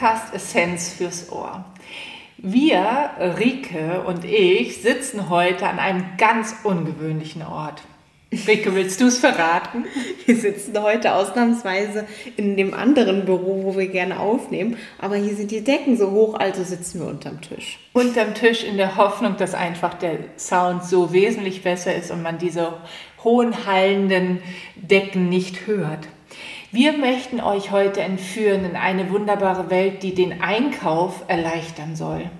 Podcast Essenz fürs Ohr. Wir, Rike und ich, sitzen heute an einem ganz ungewöhnlichen Ort. Rike, willst du es verraten? Wir sitzen heute ausnahmsweise in dem anderen Büro, wo wir gerne aufnehmen. Aber hier sind die Decken so hoch, also sitzen wir unterm Tisch. Unterm Tisch in der Hoffnung, dass einfach der Sound so wesentlich besser ist und man diese hohen hallenden Decken nicht hört. Wir möchten euch heute entführen in eine wunderbare Welt, die den Einkauf erleichtern soll.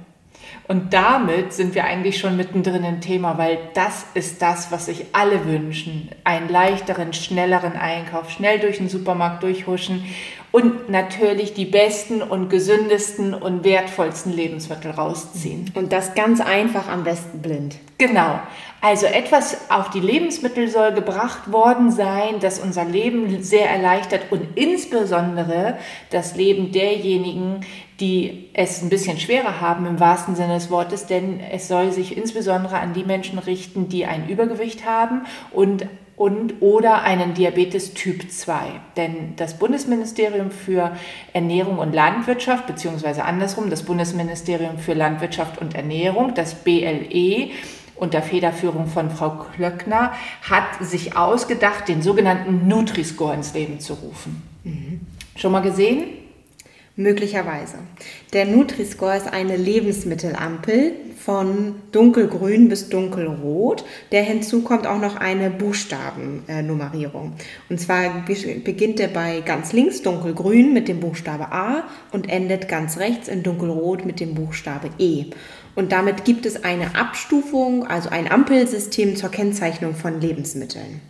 Und damit sind wir eigentlich schon mittendrin im Thema, weil das ist das, was sich alle wünschen. Einen leichteren, schnelleren Einkauf, schnell durch den Supermarkt durchhuschen und natürlich die besten und gesündesten und wertvollsten Lebensmittel rausziehen. Und das ganz einfach am besten blind. Genau. Also etwas auf die Lebensmittel soll gebracht worden sein, das unser Leben sehr erleichtert und insbesondere das Leben derjenigen, die es ein bisschen schwerer haben im wahrsten Sinne des Wortes, denn es soll sich insbesondere an die Menschen richten, die ein Übergewicht haben und und oder einen Diabetes Typ 2. Denn das Bundesministerium für Ernährung und Landwirtschaft, beziehungsweise andersrum, das Bundesministerium für Landwirtschaft und Ernährung, das BLE, unter Federführung von Frau Klöckner, hat sich ausgedacht, den sogenannten Nutri-Score ins Leben zu rufen. Mhm. Schon mal gesehen? Möglicherweise. Der Nutri-Score ist eine Lebensmittelampel von dunkelgrün bis dunkelrot. Der hinzu kommt auch noch eine Buchstabennummerierung. Und zwar beginnt er bei ganz links dunkelgrün mit dem Buchstabe A und endet ganz rechts in dunkelrot mit dem Buchstabe E. Und damit gibt es eine Abstufung, also ein Ampelsystem zur Kennzeichnung von Lebensmitteln.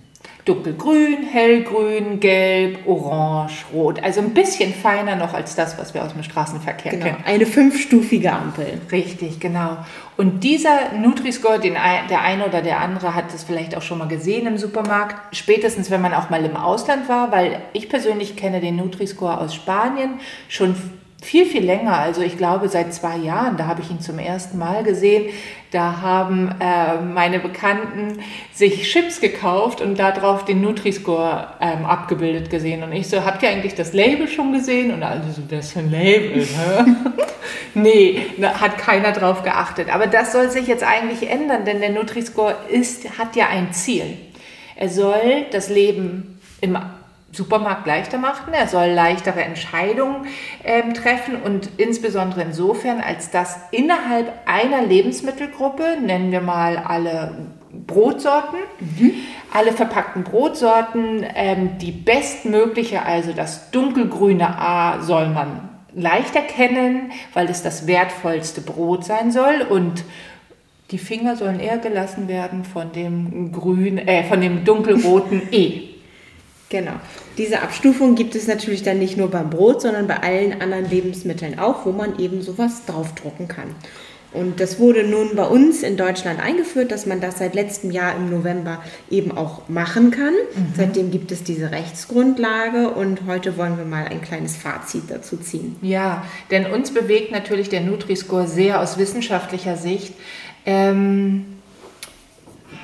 Dunkelgrün, hellgrün, gelb, orange, rot. Also ein bisschen feiner noch als das, was wir aus dem Straßenverkehr genau, kennen. Eine fünfstufige Ampel. Richtig, genau. Und dieser Nutri-Score, den der eine oder der andere hat es vielleicht auch schon mal gesehen im Supermarkt, spätestens wenn man auch mal im Ausland war, weil ich persönlich kenne den Nutri-Score aus Spanien schon viel, viel länger. Also ich glaube seit zwei Jahren, da habe ich ihn zum ersten Mal gesehen. Da haben äh, meine Bekannten sich Chips gekauft und darauf den Nutri-Score ähm, abgebildet gesehen. Und ich so, habt ihr eigentlich das Label schon gesehen? Und alle so, das ist ein Label. nee, hat keiner drauf geachtet. Aber das soll sich jetzt eigentlich ändern, denn der Nutri-Score hat ja ein Ziel. Er soll das Leben im Supermarkt leichter machen. Er soll leichtere Entscheidungen ähm, treffen und insbesondere insofern, als dass innerhalb einer Lebensmittelgruppe, nennen wir mal alle Brotsorten, mhm. alle verpackten Brotsorten, ähm, die bestmögliche, also das dunkelgrüne A soll man leicht erkennen, weil es das wertvollste Brot sein soll und die Finger sollen eher gelassen werden von dem grün, äh, von dem dunkelroten E. Genau. Diese Abstufung gibt es natürlich dann nicht nur beim Brot, sondern bei allen anderen Lebensmitteln auch, wo man eben sowas draufdrucken kann. Und das wurde nun bei uns in Deutschland eingeführt, dass man das seit letztem Jahr im November eben auch machen kann. Mhm. Seitdem gibt es diese Rechtsgrundlage und heute wollen wir mal ein kleines Fazit dazu ziehen. Ja, denn uns bewegt natürlich der Nutri-Score sehr aus wissenschaftlicher Sicht. Ähm,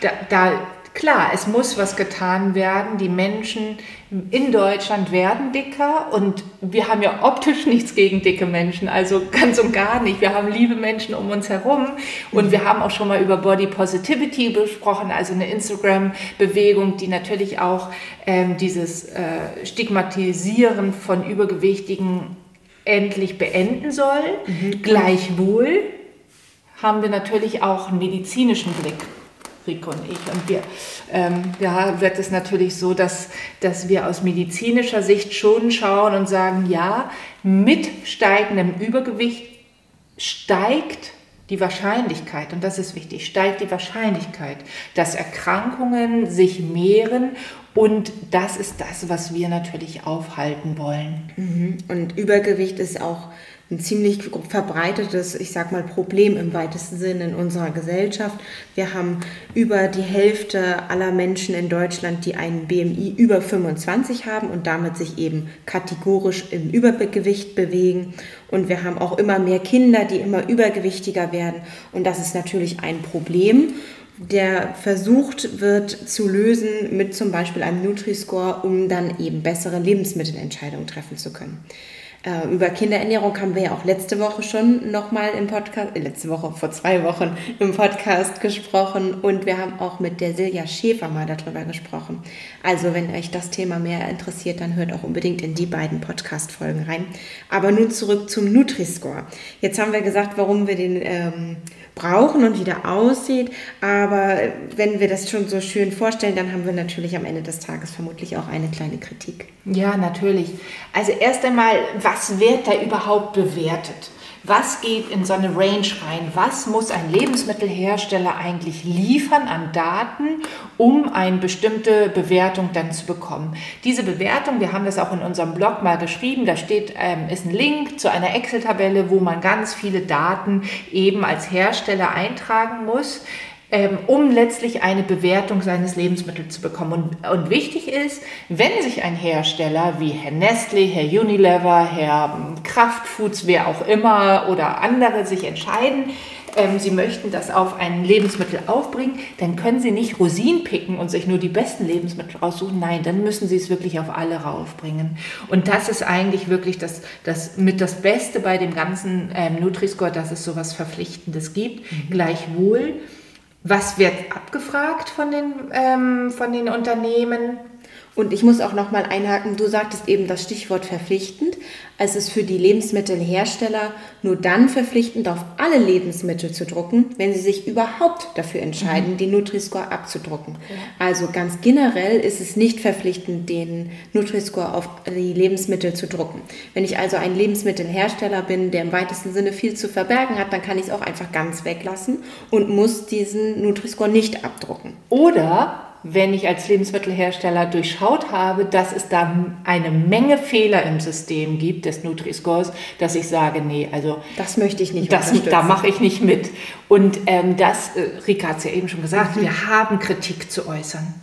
da, da Klar, es muss was getan werden. Die Menschen in Deutschland werden dicker und wir haben ja optisch nichts gegen dicke Menschen, also ganz und gar nicht. Wir haben liebe Menschen um uns herum und wir haben auch schon mal über Body Positivity besprochen, also eine Instagram-Bewegung, die natürlich auch ähm, dieses äh, Stigmatisieren von Übergewichtigen endlich beenden soll. Mhm. Gleichwohl haben wir natürlich auch einen medizinischen Blick Rico und ich. Und wir, ähm, da wird es natürlich so, dass, dass wir aus medizinischer Sicht schon schauen und sagen, ja, mit steigendem Übergewicht steigt die Wahrscheinlichkeit, und das ist wichtig, steigt die Wahrscheinlichkeit, dass Erkrankungen sich mehren und das ist das, was wir natürlich aufhalten wollen. Mhm. Und Übergewicht ist auch ein ziemlich verbreitetes, ich sag mal, Problem im weitesten Sinne in unserer Gesellschaft. Wir haben über die Hälfte aller Menschen in Deutschland, die einen BMI über 25 haben und damit sich eben kategorisch im Übergewicht bewegen. Und wir haben auch immer mehr Kinder, die immer übergewichtiger werden. Und das ist natürlich ein Problem der versucht wird zu lösen mit zum Beispiel einem Nutri-Score, um dann eben bessere Lebensmittelentscheidungen treffen zu können. Äh, über Kinderernährung haben wir ja auch letzte Woche schon nochmal im Podcast, äh, letzte Woche, vor zwei Wochen im Podcast gesprochen und wir haben auch mit der Silja Schäfer mal darüber gesprochen. Also wenn euch das Thema mehr interessiert, dann hört auch unbedingt in die beiden Podcast-Folgen rein. Aber nun zurück zum Nutri-Score. Jetzt haben wir gesagt, warum wir den ähm, brauchen und wie der aussieht. Aber wenn wir das schon so schön vorstellen, dann haben wir natürlich am Ende des Tages vermutlich auch eine kleine Kritik. Ja, natürlich. Also erst einmal, was wird da überhaupt bewertet? Was geht in so eine Range rein? Was muss ein Lebensmittelhersteller eigentlich liefern an Daten, um eine bestimmte Bewertung dann zu bekommen? Diese Bewertung, wir haben das auch in unserem Blog mal geschrieben, da steht, ähm, ist ein Link zu einer Excel-Tabelle, wo man ganz viele Daten eben als Hersteller eintragen muss ähm, um letztlich eine Bewertung seines Lebensmittels zu bekommen. Und, und, wichtig ist, wenn sich ein Hersteller wie Herr Nestle, Herr Unilever, Herr ähm, Kraftfoods, wer auch immer oder andere sich entscheiden, ähm, sie möchten das auf ein Lebensmittel aufbringen, dann können sie nicht Rosinen picken und sich nur die besten Lebensmittel raussuchen. Nein, dann müssen sie es wirklich auf alle raufbringen. Und das ist eigentlich wirklich das, das mit das Beste bei dem ganzen ähm, Nutri-Score, dass es sowas Verpflichtendes gibt. Mhm. Gleichwohl was wird abgefragt von den, ähm, von den Unternehmen? Und ich muss auch noch mal einhaken, du sagtest eben das Stichwort verpflichtend. Es ist für die Lebensmittelhersteller nur dann verpflichtend, auf alle Lebensmittel zu drucken, wenn sie sich überhaupt dafür entscheiden, mhm. den Nutri-Score abzudrucken. Ja. Also ganz generell ist es nicht verpflichtend, den Nutri-Score auf die Lebensmittel zu drucken. Wenn ich also ein Lebensmittelhersteller bin, der im weitesten Sinne viel zu verbergen hat, dann kann ich es auch einfach ganz weglassen und muss diesen Nutri-Score nicht abdrucken. Oder wenn ich als Lebensmittelhersteller durchschaut habe, dass es da eine Menge Fehler im System gibt des Nutri-Scores, dass ich sage, nee, also das möchte ich nicht. Das, da mache ich nicht mit. Und ähm, das, äh, Rika hat es ja eben schon gesagt, mhm. wir haben Kritik zu äußern.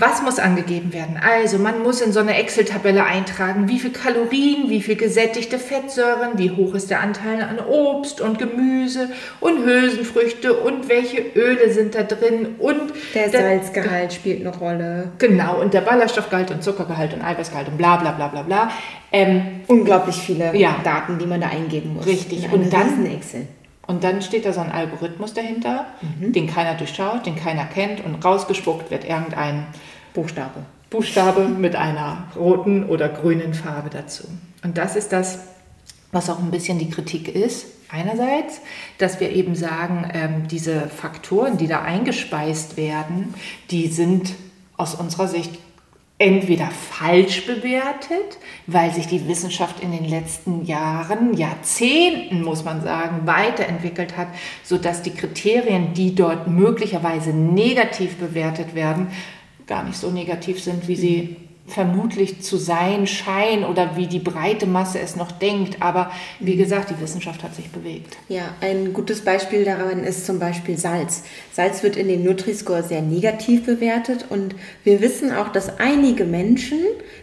Was muss angegeben werden? Also man muss in so eine Excel-Tabelle eintragen, wie viel Kalorien, wie viel gesättigte Fettsäuren, wie hoch ist der Anteil an Obst und Gemüse und Hülsenfrüchte und welche Öle sind da drin und der, der Salzgehalt spielt eine Rolle. Genau, und der Ballaststoffgehalt und Zuckergehalt und Eiweißgehalt und bla bla bla bla bla. Ähm, Unglaublich viele ja, Daten, die man da eingeben muss. Richtig. Und dann Excel. Und dann steht da so ein Algorithmus dahinter, mhm. den keiner durchschaut, den keiner kennt und rausgespuckt wird irgendein Buchstabe. Buchstabe mit einer roten oder grünen Farbe dazu. Und das ist das, was auch ein bisschen die Kritik ist. Einerseits, dass wir eben sagen, ähm, diese Faktoren, die da eingespeist werden, die sind aus unserer Sicht entweder falsch bewertet, weil sich die Wissenschaft in den letzten Jahren, Jahrzehnten muss man sagen, weiterentwickelt hat, sodass die Kriterien, die dort möglicherweise negativ bewertet werden, gar nicht so negativ sind, wie sie vermutlich zu sein scheinen oder wie die breite Masse es noch denkt. Aber wie gesagt, die Wissenschaft hat sich bewegt. Ja, ein gutes Beispiel daran ist zum Beispiel Salz. Salz wird in den Nutri-Score sehr negativ bewertet und wir wissen auch, dass einige Menschen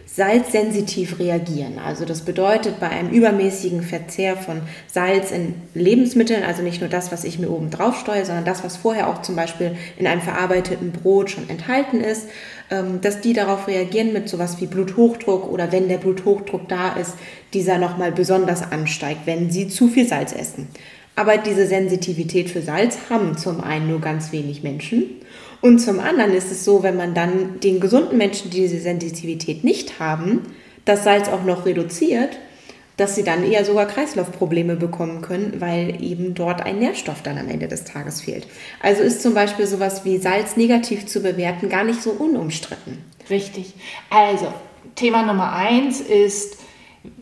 salzsensitiv reagieren. Also das bedeutet bei einem übermäßigen Verzehr von Salz in Lebensmitteln, also nicht nur das, was ich mir oben drauf steuere, sondern das, was vorher auch zum Beispiel in einem verarbeiteten Brot schon enthalten ist, dass die darauf reagieren mit sowas wie Bluthochdruck oder wenn der Bluthochdruck da ist, dieser nochmal besonders ansteigt, wenn sie zu viel Salz essen. Aber diese Sensitivität für Salz haben zum einen nur ganz wenig Menschen und zum anderen ist es so, wenn man dann den gesunden Menschen, die diese Sensitivität nicht haben, das Salz auch noch reduziert, dass sie dann eher sogar Kreislaufprobleme bekommen können, weil eben dort ein Nährstoff dann am Ende des Tages fehlt. Also ist zum Beispiel sowas wie Salz negativ zu bewerten gar nicht so unumstritten. Richtig. Also Thema Nummer eins ist,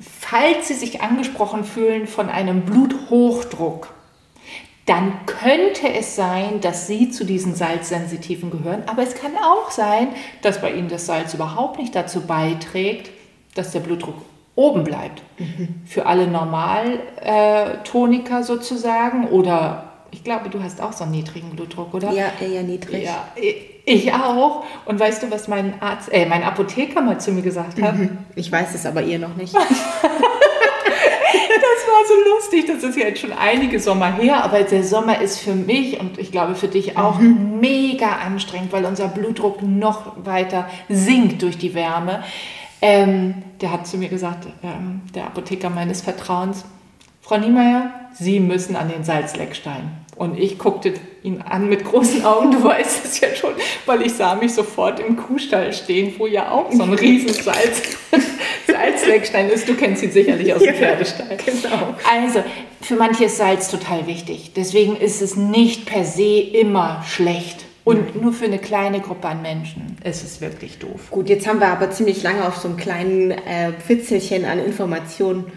falls Sie sich angesprochen fühlen von einem Bluthochdruck, dann könnte es sein, dass Sie zu diesen Salzsensitiven gehören. Aber es kann auch sein, dass bei Ihnen das Salz überhaupt nicht dazu beiträgt, dass der Blutdruck oben bleibt. Mhm. Für alle Normaltoniker äh, sozusagen oder ich glaube, du hast auch so einen niedrigen Blutdruck, oder? Ja, eher niedrig. Ja, ich auch. Und weißt du, was mein Arzt, äh, mein Apotheker mal zu mir gesagt hat? Mhm. Ich weiß es aber ihr noch nicht. das war so lustig. Das ist ja jetzt schon einige Sommer her, aber der Sommer ist für mich und ich glaube für dich auch mhm. mega anstrengend, weil unser Blutdruck noch weiter sinkt durch die Wärme. Ähm, der hat zu mir gesagt, ähm, der Apotheker meines Vertrauens, Frau Niemeyer, Sie müssen an den Salzleckstein. Und ich guckte ihn an mit großen Augen, du weißt es ja schon, weil ich sah mich sofort im Kuhstall stehen, wo ja auch so ein riesen Salz, Salzleckstein ist. Du kennst ihn sicherlich aus dem Pferdestall. Genau. Also, für manche ist Salz total wichtig. Deswegen ist es nicht per se immer schlecht. Und nur für eine kleine Gruppe an Menschen ist es wirklich doof. Gut, jetzt haben wir aber ziemlich lange auf so einem kleinen äh, Fitzelchen an Informationen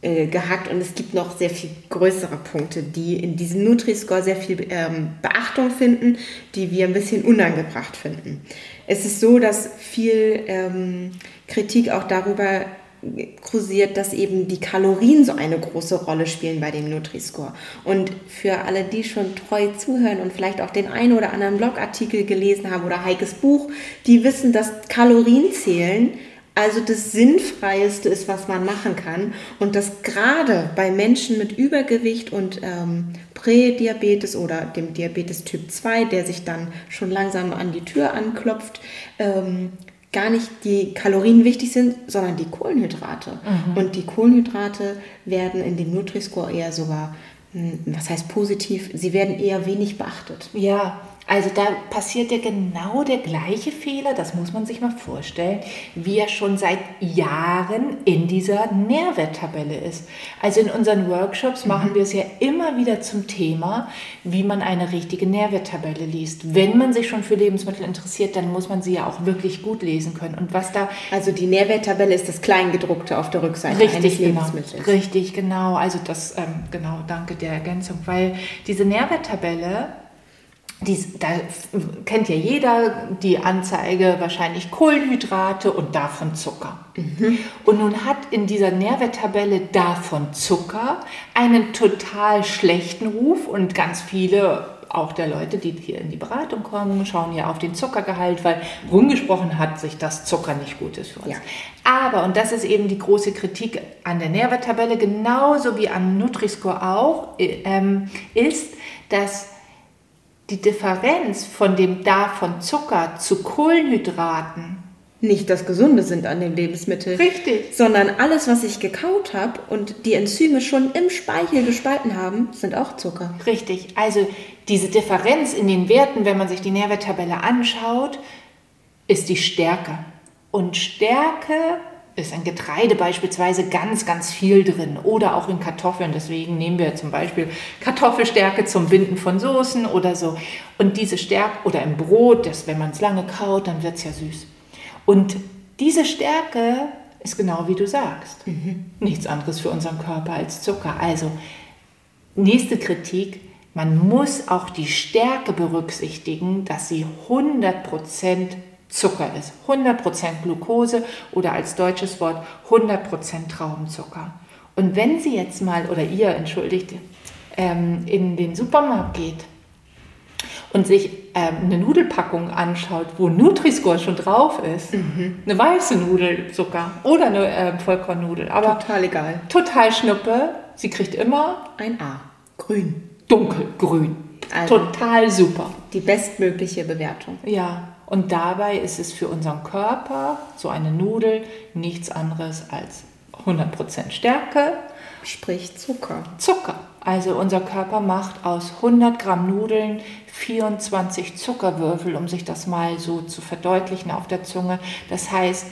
äh, gehackt und es gibt noch sehr viel größere Punkte, die in diesem Nutri-Score sehr viel ähm, Beachtung finden, die wir ein bisschen unangebracht finden. Es ist so, dass viel ähm, Kritik auch darüber kursiert, dass eben die Kalorien so eine große Rolle spielen bei dem Nutri-Score. Und für alle, die schon treu zuhören und vielleicht auch den einen oder anderen Blogartikel gelesen haben oder Heikes Buch, die wissen, dass Kalorienzählen also das Sinnfreieste ist, was man machen kann. Und das gerade bei Menschen mit Übergewicht und ähm, Prädiabetes oder dem Diabetes Typ 2, der sich dann schon langsam an die Tür anklopft, ähm, gar nicht die Kalorien wichtig sind, sondern die Kohlenhydrate. Mhm. Und die Kohlenhydrate werden in dem Nutri-Score eher sogar, hm, was heißt positiv, sie werden eher wenig beachtet. Ja, also da passiert ja genau der gleiche Fehler, das muss man sich mal vorstellen, wie er schon seit Jahren in dieser Nährwerttabelle ist. Also in unseren Workshops machen mhm. wir es ja immer wieder zum Thema, wie man eine richtige Nährwerttabelle liest. Wenn man sich schon für Lebensmittel interessiert, dann muss man sie ja auch wirklich gut lesen können. Und was da also die Nährwerttabelle ist das Kleingedruckte auf der Rückseite richtig, eines genau, Lebensmittels. Richtig, genau. Also das ähm, genau, danke der Ergänzung, weil diese Nährwerttabelle dies, da kennt ja jeder die Anzeige wahrscheinlich Kohlenhydrate und davon Zucker. Mhm. Und nun hat in dieser Nährwerttabelle davon Zucker einen total schlechten Ruf und ganz viele auch der Leute, die hier in die Beratung kommen, schauen ja auf den Zuckergehalt, weil rumgesprochen hat sich, dass Zucker nicht gut ist für uns. Ja. Aber, und das ist eben die große Kritik an der Nährwerttabelle, genauso wie an Nutri-Score auch, äh, ähm, ist, dass die Differenz von dem davon Zucker zu Kohlenhydraten nicht das Gesunde sind an den Lebensmitteln. Richtig. Sondern alles, was ich gekaut habe und die Enzyme schon im Speichel gespalten haben, sind auch Zucker. Richtig. Also diese Differenz in den Werten, wenn man sich die Nährwerttabelle anschaut, ist die Stärke. Und Stärke ist in Getreide beispielsweise ganz, ganz viel drin oder auch in Kartoffeln. Deswegen nehmen wir zum Beispiel Kartoffelstärke zum Binden von Soßen oder so. Und diese Stärke oder im Brot, das, wenn man es lange kaut, dann wird es ja süß. Und diese Stärke ist genau wie du sagst. Mhm. Nichts anderes für unseren Körper als Zucker. Also nächste Kritik. Man muss auch die Stärke berücksichtigen, dass sie 100% Zucker ist. 100% Glucose oder als deutsches Wort 100% Traubenzucker. Und wenn Sie jetzt mal, oder ihr, entschuldigt, ähm, in den Supermarkt geht und sich ähm, eine Nudelpackung anschaut, wo Nutri-Score schon drauf ist, mhm. eine weiße Nudel sogar oder eine äh, Vollkornnudel, aber total egal. Total schnuppe, sie kriegt immer ein A. Grün. Dunkelgrün. Also total super. Die bestmögliche Bewertung. Ja, und dabei ist es für unseren Körper, so eine Nudel, nichts anderes als 100% Stärke. Sprich Zucker. Zucker. Also unser Körper macht aus 100 Gramm Nudeln 24 Zuckerwürfel, um sich das mal so zu verdeutlichen auf der Zunge. Das heißt,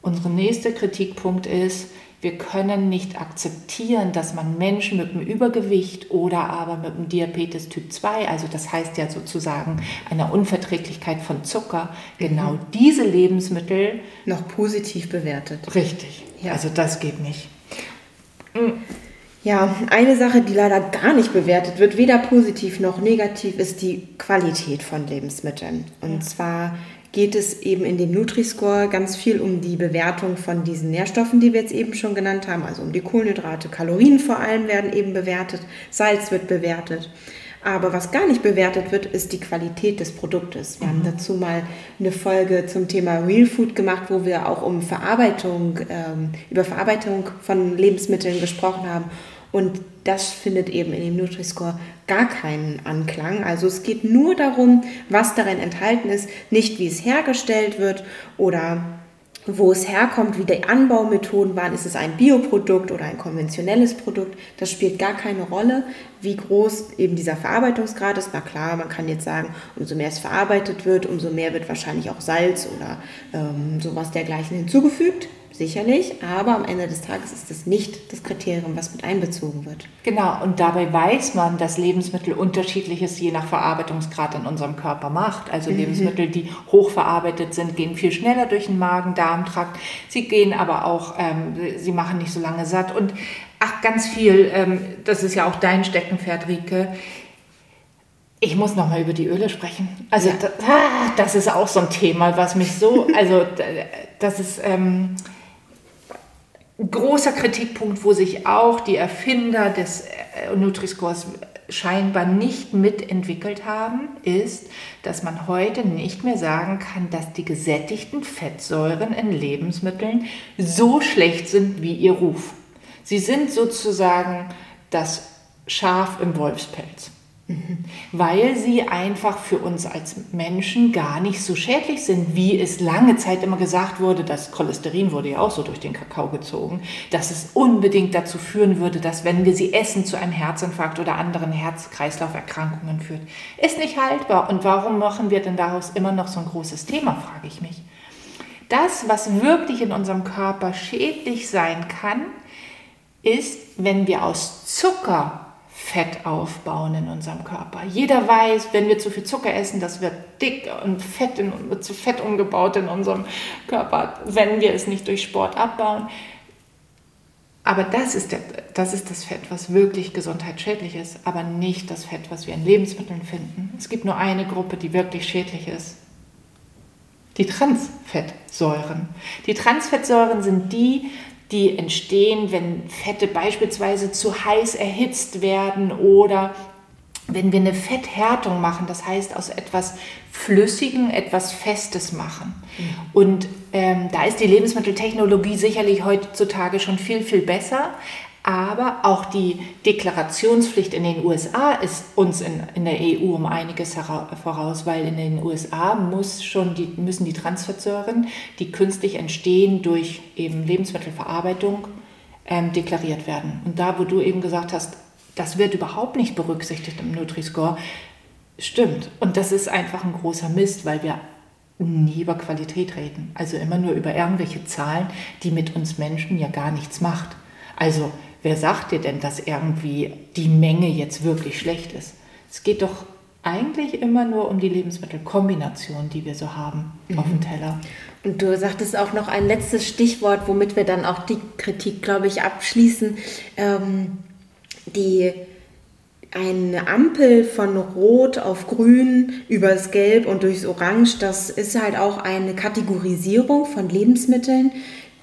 unser nächster Kritikpunkt ist, wir können nicht akzeptieren, dass man Menschen mit einem Übergewicht oder aber mit einem Diabetes Typ 2, also das heißt ja sozusagen einer Unverträglichkeit von Zucker, genau mhm. diese Lebensmittel noch positiv bewertet. Richtig. Ja. Also das geht nicht. Ja, eine Sache, die leider gar nicht bewertet wird, weder positiv noch negativ, ist die Qualität von Lebensmitteln. Und ja. zwar geht es eben in dem Nutri-Score ganz viel um die Bewertung von diesen Nährstoffen, die wir jetzt eben schon genannt haben, also um die Kohlenhydrate, Kalorien vor allem werden eben bewertet, Salz wird bewertet. Aber was gar nicht bewertet wird, ist die Qualität des Produktes. Wir mhm. haben dazu mal eine Folge zum Thema Real Food gemacht, wo wir auch um Verarbeitung, ähm, über Verarbeitung von Lebensmitteln gesprochen haben. Und das findet eben in dem Nutri-Score gar keinen Anklang. Also es geht nur darum, was darin enthalten ist, nicht wie es hergestellt wird oder wo es herkommt, wie die Anbaumethoden waren, ist es ein Bioprodukt oder ein konventionelles Produkt, das spielt gar keine Rolle, wie groß eben dieser Verarbeitungsgrad ist. Na klar, man kann jetzt sagen, umso mehr es verarbeitet wird, umso mehr wird wahrscheinlich auch Salz oder ähm, sowas dergleichen hinzugefügt sicherlich, aber am Ende des Tages ist das nicht das Kriterium, was mit einbezogen wird. Genau, und dabei weiß man, dass Lebensmittel unterschiedliches je nach Verarbeitungsgrad in unserem Körper macht. Also mhm. Lebensmittel, die hochverarbeitet sind, gehen viel schneller durch den Magen-Darm-Trakt. Sie gehen aber auch, ähm, sie machen nicht so lange satt. Und ach, ganz viel, ähm, das ist ja auch dein Steckenpferd, Rike. Ich muss noch mal über die Öle sprechen. Also ja. das, ah, das, ist auch so ein Thema, was mich so, also das ist ähm, großer Kritikpunkt, wo sich auch die Erfinder des äh, Nutri-Scores scheinbar nicht mitentwickelt haben, ist, dass man heute nicht mehr sagen kann, dass die gesättigten Fettsäuren in Lebensmitteln so schlecht sind wie ihr Ruf. Sie sind sozusagen das Schaf im Wolfspelz. Weil sie einfach für uns als Menschen gar nicht so schädlich sind, wie es lange Zeit immer gesagt wurde, das Cholesterin wurde ja auch so durch den Kakao gezogen, dass es unbedingt dazu führen würde, dass wenn wir sie essen, zu einem Herzinfarkt oder anderen Herz-Kreislauf-Erkrankungen führt. Ist nicht haltbar. Und warum machen wir denn daraus immer noch so ein großes Thema, frage ich mich. Das, was wirklich in unserem Körper schädlich sein kann, ist, wenn wir aus Zucker Fett aufbauen in unserem Körper. Jeder weiß, wenn wir zu viel Zucker essen, das wird dick und fett in, wird zu Fett umgebaut in unserem Körper, wenn wir es nicht durch Sport abbauen. Aber das ist, der, das ist das Fett, was wirklich gesundheitsschädlich ist, aber nicht das Fett, was wir in Lebensmitteln finden. Es gibt nur eine Gruppe, die wirklich schädlich ist. Die Transfettsäuren. Die Transfettsäuren sind die, die entstehen, wenn Fette beispielsweise zu heiß erhitzt werden oder wenn wir eine Fetthärtung machen, das heißt aus etwas Flüssigem etwas Festes machen. Mhm. Und ähm, da ist die Lebensmitteltechnologie sicherlich heutzutage schon viel, viel besser. Aber auch die Deklarationspflicht in den USA ist uns in, in der EU um einiges voraus, weil in den USA muss schon die, müssen die Transfettsäuren, die künstlich entstehen durch eben Lebensmittelverarbeitung, ähm, deklariert werden. Und da, wo du eben gesagt hast, das wird überhaupt nicht berücksichtigt im Nutri-Score, stimmt. Und das ist einfach ein großer Mist, weil wir nie über Qualität reden. Also immer nur über irgendwelche Zahlen, die mit uns Menschen ja gar nichts macht. Also wer sagt dir denn, dass irgendwie die Menge jetzt wirklich schlecht ist? Es geht doch eigentlich immer nur um die Lebensmittelkombination, die wir so haben mhm. auf dem Teller. Und du sagtest auch noch ein letztes Stichwort, womit wir dann auch die Kritik, glaube ich, abschließen. Ähm, die eine Ampel von Rot auf Grün übers Gelb und durchs Orange, das ist halt auch eine Kategorisierung von Lebensmitteln,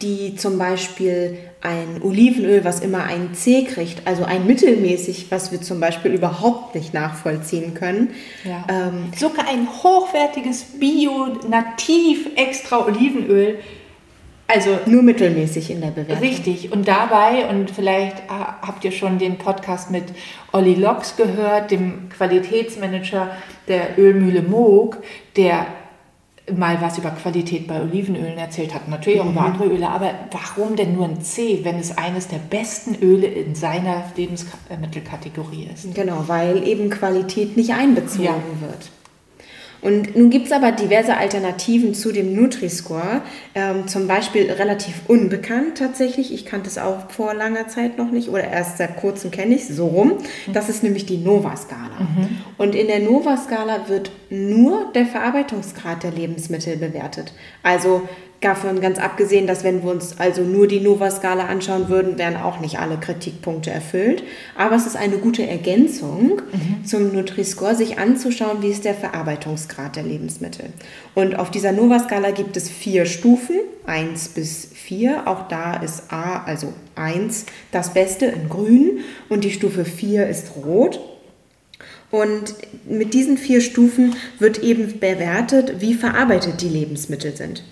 die zum Beispiel ein Olivenöl, was immer ein C kriegt, also ein mittelmäßig, was wir zum Beispiel überhaupt nicht nachvollziehen können. Ja. Ähm, Sogar ein hochwertiges Bio-Nativ extra Olivenöl. Also nur mittelmäßig in der Bewertung. Richtig. Und dabei, und vielleicht habt ihr schon den Podcast mit Olli Locks gehört, dem Qualitätsmanager der Ölmühle Moog, der mal was über Qualität bei Olivenölen erzählt hat, natürlich auch mhm. über andere Öle, aber warum denn nur ein C, wenn es eines der besten Öle in seiner Lebensmittelkategorie ist? Genau, weil eben Qualität nicht einbezogen ja. wird. Und nun gibt es aber diverse Alternativen zu dem Nutri-Score, ähm, zum Beispiel relativ unbekannt tatsächlich. Ich kannte es auch vor langer Zeit noch nicht oder erst seit kurzem kenne ich es so rum. Das ist nämlich die Nova-Skala. Mhm. Und in der Nova-Skala wird nur der Verarbeitungsgrad der Lebensmittel bewertet. Also Davon ganz abgesehen, dass wenn wir uns also nur die Nova-Skala anschauen würden, wären auch nicht alle Kritikpunkte erfüllt. Aber es ist eine gute Ergänzung mhm. zum Nutri-Score, sich anzuschauen, wie ist der Verarbeitungsgrad der Lebensmittel. Und auf dieser Nova-Skala gibt es vier Stufen, 1 bis 4. Auch da ist A, also 1, das Beste in grün und die Stufe 4 ist rot. Und mit diesen vier Stufen wird eben bewertet, wie verarbeitet die Lebensmittel sind.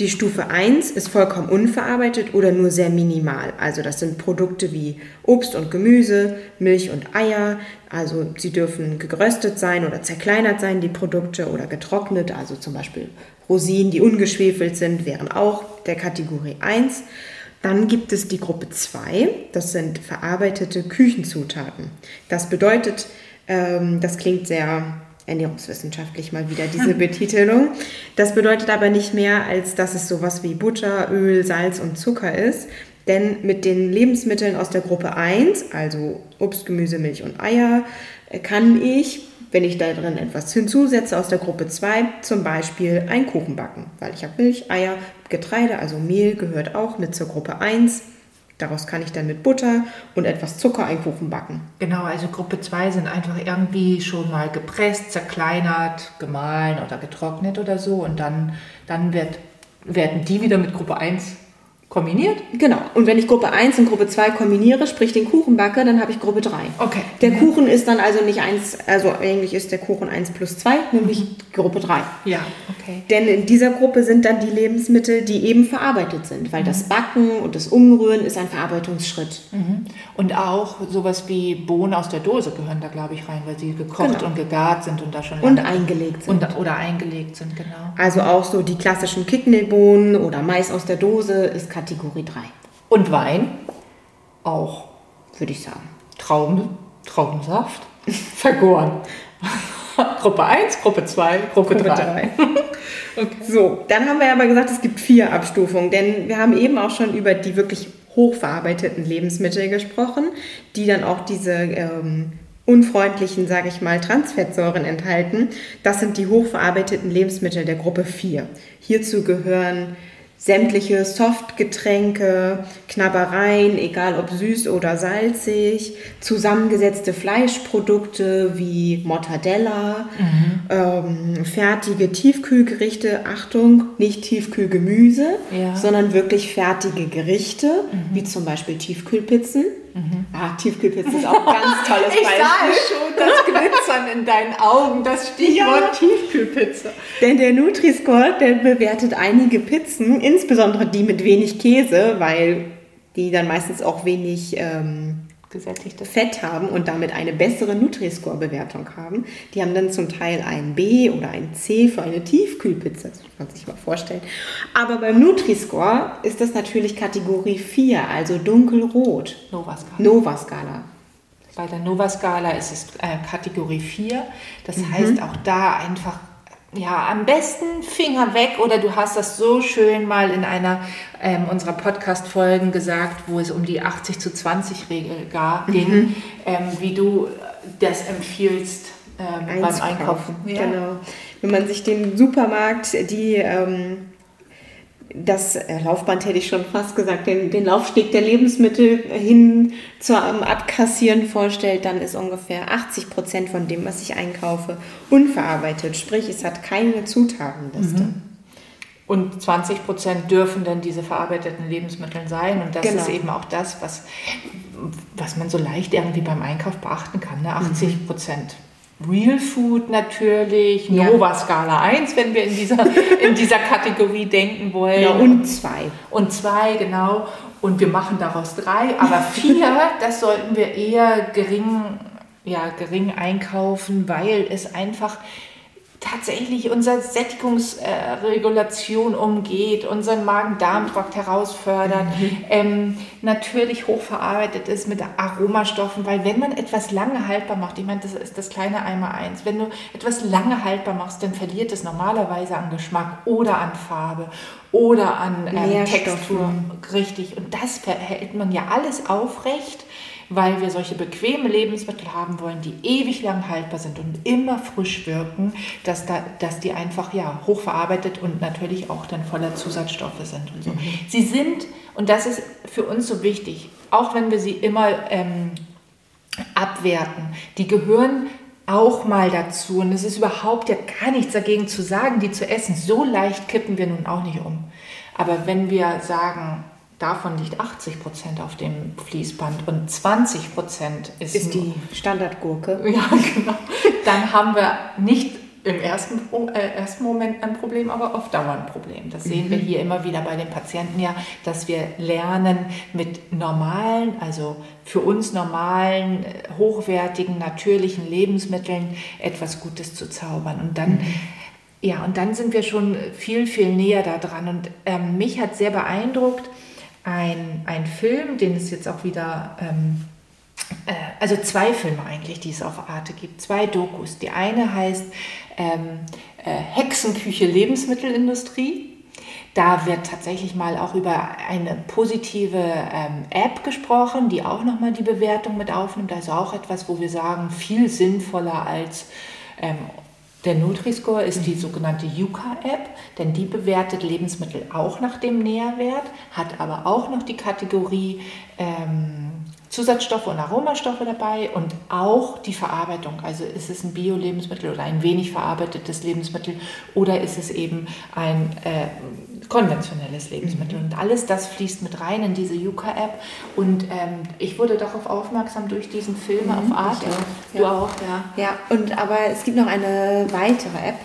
Die Stufe 1 ist vollkommen unverarbeitet oder nur sehr minimal. Also das sind Produkte wie Obst und Gemüse, Milch und Eier. Also sie dürfen geröstet sein oder zerkleinert sein, die Produkte, oder getrocknet. Also zum Beispiel Rosinen, die ungeschwefelt sind, wären auch der Kategorie 1. Dann gibt es die Gruppe 2, das sind verarbeitete Küchenzutaten. Das bedeutet, ähm, das klingt sehr ernährungswissenschaftlich mal wieder diese Betitelung. Das bedeutet aber nicht mehr, als dass es sowas wie Butter, Öl, Salz und Zucker ist. Denn mit den Lebensmitteln aus der Gruppe 1, also Obst, Gemüse, Milch und Eier, kann ich, wenn ich da drin etwas hinzusetze aus der Gruppe 2, zum Beispiel einen Kuchen backen. Weil ich habe Milch, Eier, Getreide, also Mehl gehört auch mit zur Gruppe 1. Daraus kann ich dann mit Butter und etwas Zucker einen Kuchen backen. Genau, also Gruppe 2 sind einfach irgendwie schon mal gepresst, zerkleinert, gemahlen oder getrocknet oder so. Und dann, dann wird, werden die wieder mit Gruppe 1 Kombiniert? Genau. Und wenn ich Gruppe 1 und Gruppe 2 kombiniere, sprich den Kuchen backe, dann habe ich Gruppe 3. Okay. Der mhm. Kuchen ist dann also nicht 1, also eigentlich ist der Kuchen 1 plus 2, nämlich mhm. Gruppe 3. Ja, okay. Denn in dieser Gruppe sind dann die Lebensmittel, die eben verarbeitet sind, weil mhm. das Backen und das Umrühren ist ein Verarbeitungsschritt. Mhm. Und auch sowas wie Bohnen aus der Dose gehören da, glaube ich, rein, weil sie gekocht genau. und gegart sind und da schon Und eingelegt sind. Und, oder eingelegt sind, genau. Also auch so die klassischen Kidneybohnen oder Mais aus der Dose ist Kategorie 3. Und Wein auch, würde ich sagen. Trauben, Traubensaft, vergoren. Gruppe 1, Gruppe 2, Gruppe, Gruppe 3. okay. So, dann haben wir aber gesagt, es gibt vier Abstufungen, denn wir haben eben auch schon über die wirklich hochverarbeiteten Lebensmittel gesprochen, die dann auch diese ähm, unfreundlichen, sage ich mal, Transfettsäuren enthalten. Das sind die hochverarbeiteten Lebensmittel der Gruppe 4. Hierzu gehören sämtliche Softgetränke, Knabbereien, egal ob süß oder salzig, zusammengesetzte Fleischprodukte wie Mortadella, mhm. ähm, fertige Tiefkühlgerichte, Achtung, nicht Tiefkühlgemüse, ja. sondern wirklich fertige Gerichte, mhm. wie zum Beispiel Tiefkühlpizzen. Mhm. Ah, Tiefkühlpizza ist auch ein ganz tolles Beispiel. Ich sah schon das Glitzern in deinen Augen, das Stichwort ja. Tiefkühlpizza. Denn der Nutri-Score, der bewertet einige Pizzen, insbesondere die mit wenig Käse, weil die dann meistens auch wenig ähm, gesättigtes Fett haben und damit eine bessere Nutri-Score-Bewertung haben. Die haben dann zum Teil ein B oder ein C für eine Tiefkühlpizza, das kann man sich mal vorstellen. Aber beim Nutri-Score ist das natürlich Kategorie 4, also dunkelrot. Nova-Skala. Nova-Skala. Bei der Nova-Skala ist es äh, Kategorie 4. Das mhm. heißt, auch da einfach ja, am besten Finger weg oder du hast das so schön mal in einer ähm, unserer Podcast-Folgen gesagt, wo es um die 80 zu 20 Regel ging, mhm. ähm, wie du das empfiehlst ähm, beim Einkaufen. Ja. Genau. Wenn man sich den Supermarkt, die ähm, das Laufband hätte ich schon fast gesagt, den, den Laufsteg der Lebensmittel hin zum Abkassieren vorstellt, dann ist ungefähr 80 Prozent von dem, was ich einkaufe, unverarbeitet. Sprich, es hat keine Zutatenliste. Mhm. Und 20 Prozent dürfen dann diese verarbeiteten Lebensmittel sein. Und das genau. ist eben auch das, was, was man so leicht irgendwie beim Einkauf beachten kann. Ne? 80 Prozent. Real Food natürlich, ja. Nova Skala 1, wenn wir in dieser, in dieser Kategorie denken wollen. Ja, und zwei. Und zwei, genau. Und wir machen daraus drei, aber vier, das sollten wir eher gering, ja, gering einkaufen, weil es einfach tatsächlich unsere Sättigungsregulation äh, umgeht, unseren Magen-Darm-Trakt herausfördert, mhm. ähm, natürlich hochverarbeitet ist mit Aromastoffen, weil wenn man etwas lange haltbar macht, ich meine, das ist das kleine Einmal eins, wenn du etwas lange haltbar machst, dann verliert es normalerweise an Geschmack oder an Farbe oder an ähm, Textur. Richtig. Und das verhält man ja alles aufrecht weil wir solche bequeme Lebensmittel haben wollen, die ewig lang haltbar sind und immer frisch wirken, dass, da, dass die einfach ja, hochverarbeitet und natürlich auch dann voller Zusatzstoffe sind und so. Mhm. Sie sind, und das ist für uns so wichtig, auch wenn wir sie immer ähm, abwerten, die gehören auch mal dazu. Und es ist überhaupt ja gar nichts dagegen zu sagen, die zu essen. So leicht kippen wir nun auch nicht um. Aber wenn wir sagen, davon liegt 80 Prozent auf dem Fließband und 20 Prozent ist, ist die Standardgurke. Ja, genau. dann haben wir nicht im ersten, äh, ersten Moment ein Problem, aber auf Dauer ein Problem. Das sehen mhm. wir hier immer wieder bei den Patienten ja, dass wir lernen, mit normalen, also für uns normalen, äh, hochwertigen, natürlichen Lebensmitteln etwas Gutes zu zaubern. Und dann, mhm. ja, und dann sind wir schon viel, viel näher da dran. Und ähm, mich hat sehr beeindruckt ein, ein Film, den es jetzt auch wieder... Ähm, äh, also zwei Filme eigentlich, die es auf Arte gibt, zwei Dokus. Die eine heißt ähm, äh, Hexenküche Lebensmittelindustrie. Da wird tatsächlich mal auch über eine positive ähm, App gesprochen, die auch nochmal die Bewertung mit aufnimmt. Also auch etwas, wo wir sagen, viel sinnvoller als ähm, der Nutri-Score ist die sogenannte Yuka-App, denn die bewertet Lebensmittel auch nach dem Nährwert, hat aber auch noch die Kategorie ähm, Zusatzstoffe und Aromastoffe dabei und auch die Verarbeitung. Also ist es ein Bio-Lebensmittel oder ein wenig verarbeitetes Lebensmittel oder ist es eben ein äh, konventionelles Lebensmittel. Mhm. Und alles das fließt mit rein in diese Yuka-App. Und ähm, ich wurde darauf aufmerksam durch diesen Film mhm, auf Art. Du ja. auch, ja. Ja, und aber es gibt noch eine weitere App.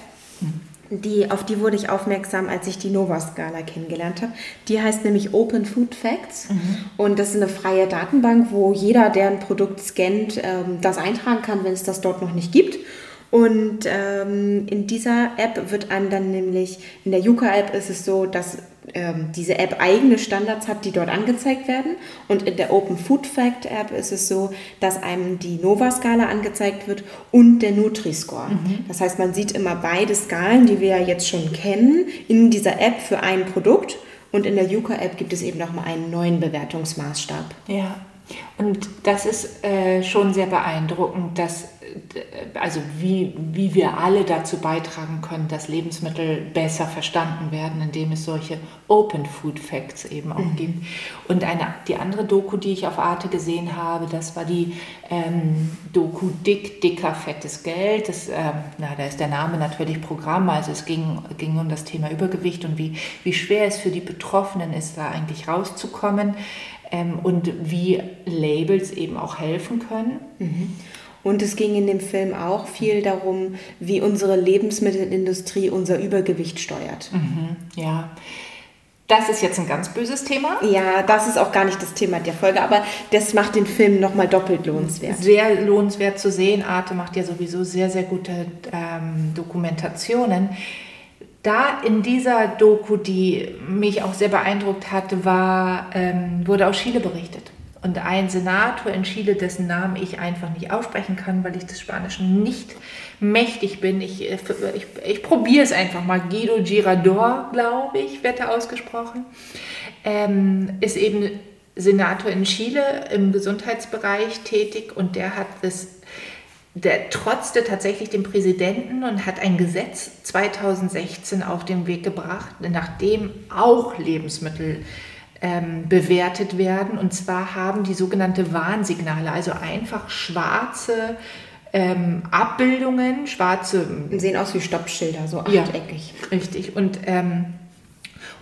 Die, auf die wurde ich aufmerksam, als ich die Nova-Skala kennengelernt habe. Die heißt nämlich Open Food Facts. Mhm. Und das ist eine freie Datenbank, wo jeder, der ein Produkt scannt, ähm, das eintragen kann, wenn es das dort noch nicht gibt. Und ähm, in dieser App wird einem dann nämlich, in der Yuka-App ist es so, dass ähm, diese App eigene Standards hat, die dort angezeigt werden. Und in der Open Food Fact App ist es so, dass einem die Nova-Skala angezeigt wird und der Nutri-Score. Mhm. Das heißt, man sieht immer beide Skalen, die wir ja jetzt schon kennen, in dieser App für ein Produkt. Und in der Yuka-App gibt es eben nochmal einen neuen Bewertungsmaßstab. Ja, und das ist äh, schon sehr beeindruckend, dass also wie, wie wir alle dazu beitragen können, dass Lebensmittel besser verstanden werden, indem es solche Open Food Facts eben auch mhm. gibt. Und eine, die andere Doku, die ich auf Arte gesehen habe, das war die ähm, Doku Dick, dicker, fettes Geld. Das, ähm, na, da ist der Name natürlich Programm, also es ging, ging um das Thema Übergewicht und wie, wie schwer es für die Betroffenen ist, da eigentlich rauszukommen ähm, und wie Labels eben auch helfen können. Mhm. Und es ging in dem Film auch viel darum, wie unsere Lebensmittelindustrie unser Übergewicht steuert. Mhm, ja. Das ist jetzt ein ganz böses Thema. Ja, das ist auch gar nicht das Thema der Folge, aber das macht den Film nochmal doppelt lohnenswert. Sehr lohnenswert zu sehen. Arte macht ja sowieso sehr, sehr gute ähm, Dokumentationen. Da in dieser Doku, die mich auch sehr beeindruckt hat, war, ähm, wurde aus Chile berichtet. Und ein Senator in Chile, dessen Namen ich einfach nicht aussprechen kann, weil ich des Spanischen nicht mächtig bin. Ich, äh, ich, ich probiere es einfach mal. Guido Girador, glaube ich, wird er ausgesprochen. Ähm, ist eben Senator in Chile im Gesundheitsbereich tätig und der hat es der trotzte tatsächlich dem Präsidenten und hat ein Gesetz 2016 auf den Weg gebracht, nachdem auch Lebensmittel ähm, bewertet werden. Und zwar haben die sogenannte Warnsignale, also einfach schwarze ähm, Abbildungen, schwarze. Sehen aus wie Stoppschilder, so achteckig. Ja, richtig. Und, ähm,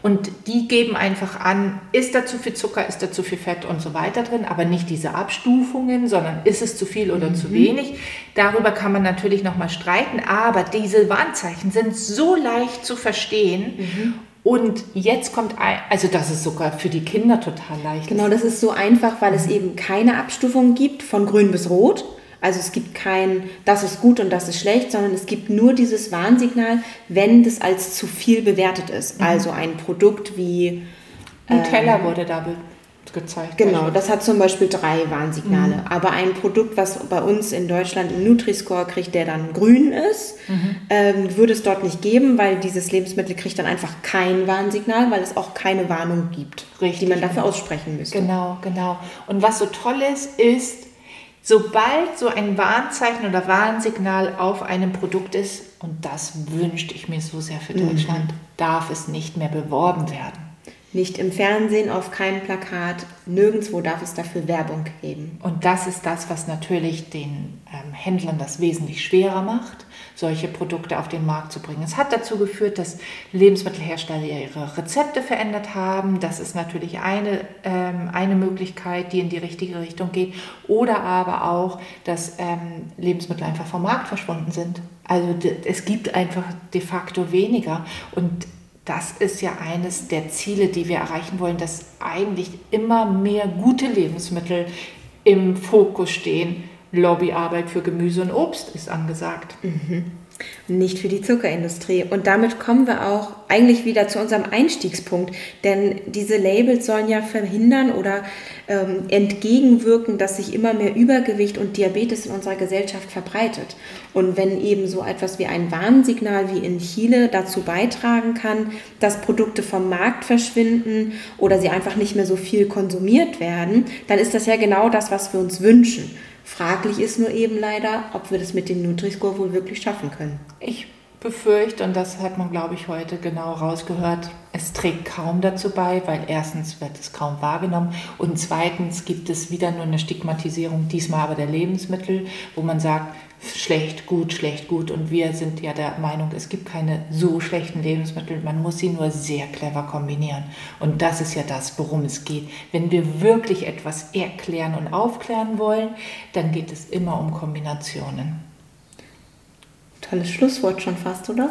und die geben einfach an, ist da zu viel Zucker, ist da zu viel Fett und so weiter drin, aber nicht diese Abstufungen, sondern ist es zu viel oder mhm. zu wenig. Darüber kann man natürlich nochmal streiten, aber diese Warnzeichen sind so leicht zu verstehen mhm. Und jetzt kommt, ein, also das ist sogar für die Kinder total leicht. Genau, das ist so einfach, weil es eben keine Abstufung gibt von grün bis rot. Also es gibt kein, das ist gut und das ist schlecht, sondern es gibt nur dieses Warnsignal, wenn das als zu viel bewertet ist. Mhm. Also ein Produkt wie Nutella ähm, wurde da gezeigt. Genau, das hat zum Beispiel drei Warnsignale. Mhm. Aber ein Produkt, was bei uns in Deutschland einen Nutri-Score kriegt, der dann grün ist, mhm. ähm, würde es dort nicht geben, weil dieses Lebensmittel kriegt dann einfach kein Warnsignal, weil es auch keine Warnung gibt, Richtig. die man dafür aussprechen müsste. Genau, genau. Und was so toll ist, ist, sobald so ein Warnzeichen oder Warnsignal auf einem Produkt ist, und das wünschte ich mir so sehr für mhm. Deutschland, mhm. darf es nicht mehr beworben werden. Nicht im Fernsehen, auf keinem Plakat, nirgendwo darf es dafür Werbung geben. Und das ist das, was natürlich den ähm, Händlern das wesentlich schwerer macht, solche Produkte auf den Markt zu bringen. Es hat dazu geführt, dass Lebensmittelhersteller ihre Rezepte verändert haben. Das ist natürlich eine, ähm, eine Möglichkeit, die in die richtige Richtung geht. Oder aber auch, dass ähm, Lebensmittel einfach vom Markt verschwunden sind. Also es gibt einfach de facto weniger. Und das ist ja eines der Ziele, die wir erreichen wollen, dass eigentlich immer mehr gute Lebensmittel im Fokus stehen. Lobbyarbeit für Gemüse und Obst ist angesagt. Mhm nicht für die Zuckerindustrie. Und damit kommen wir auch eigentlich wieder zu unserem Einstiegspunkt, denn diese Labels sollen ja verhindern oder ähm, entgegenwirken, dass sich immer mehr Übergewicht und Diabetes in unserer Gesellschaft verbreitet. Und wenn eben so etwas wie ein Warnsignal wie in Chile dazu beitragen kann, dass Produkte vom Markt verschwinden oder sie einfach nicht mehr so viel konsumiert werden, dann ist das ja genau das, was wir uns wünschen. Fraglich ist nur eben leider, ob wir das mit dem Nutri-Score wohl wirklich schaffen können. Ich befürchte, und das hat man, glaube ich, heute genau rausgehört, es trägt kaum dazu bei, weil erstens wird es kaum wahrgenommen und zweitens gibt es wieder nur eine Stigmatisierung, diesmal aber der Lebensmittel, wo man sagt, schlecht, gut, schlecht, gut. Und wir sind ja der Meinung, es gibt keine so schlechten Lebensmittel, man muss sie nur sehr clever kombinieren. Und das ist ja das, worum es geht. Wenn wir wirklich etwas erklären und aufklären wollen, dann geht es immer um Kombinationen. Tolles Schlusswort schon fast, oder?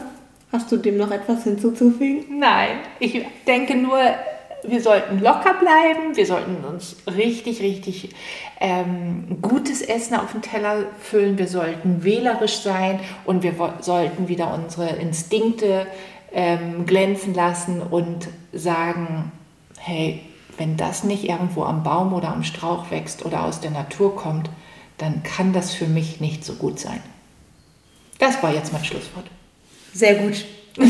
Hast du dem noch etwas hinzuzufügen? Nein, ich denke nur, wir sollten locker bleiben, wir sollten uns richtig, richtig ähm, gutes Essen auf den Teller füllen, wir sollten wählerisch sein und wir sollten wieder unsere Instinkte ähm, glänzen lassen und sagen, hey, wenn das nicht irgendwo am Baum oder am Strauch wächst oder aus der Natur kommt, dann kann das für mich nicht so gut sein. Das war jetzt mein Schlusswort. Sehr gut.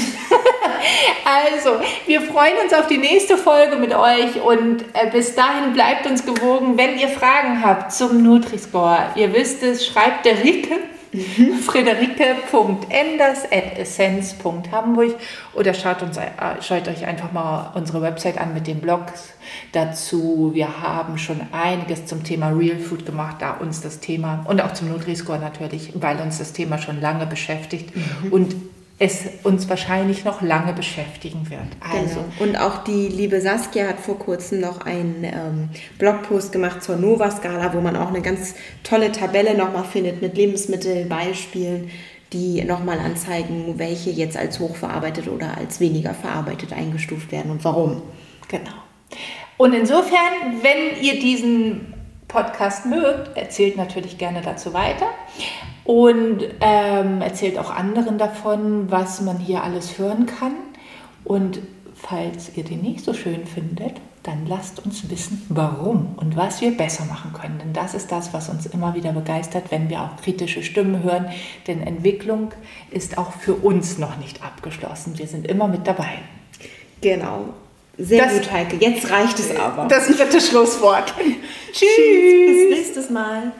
Also, wir freuen uns auf die nächste Folge mit euch und äh, bis dahin bleibt uns gewogen. Wenn ihr Fragen habt zum Nutri-Score, ihr wisst es, schreibt der Rike. Mhm. friederike.enders.essenz.hamburg oder schaut, uns, äh, schaut euch einfach mal unsere Website an mit den Blogs dazu. Wir haben schon einiges zum Thema Real Food gemacht, da uns das Thema und auch zum Nutri-Score natürlich, weil uns das Thema schon lange beschäftigt. Mhm. Und es uns wahrscheinlich noch lange beschäftigen wird. Also. Genau. Und auch die liebe Saskia hat vor kurzem noch einen ähm, Blogpost gemacht zur Nova-Skala, wo man auch eine ganz tolle Tabelle nochmal findet mit Lebensmittelbeispielen, die nochmal anzeigen, welche jetzt als hochverarbeitet oder als weniger verarbeitet eingestuft werden und warum. Genau. Und insofern, wenn ihr diesen Podcast mögt, erzählt natürlich gerne dazu weiter und ähm, erzählt auch anderen davon, was man hier alles hören kann. Und falls ihr den nicht so schön findet, dann lasst uns wissen, warum und was wir besser machen können. Denn das ist das, was uns immer wieder begeistert, wenn wir auch kritische Stimmen hören. Denn Entwicklung ist auch für uns noch nicht abgeschlossen. Wir sind immer mit dabei. Genau. Sehr das, gut, Heike. Jetzt reicht es aber. Das dritte Schlusswort. Tschüss. Tschüss. Bis nächstes Mal.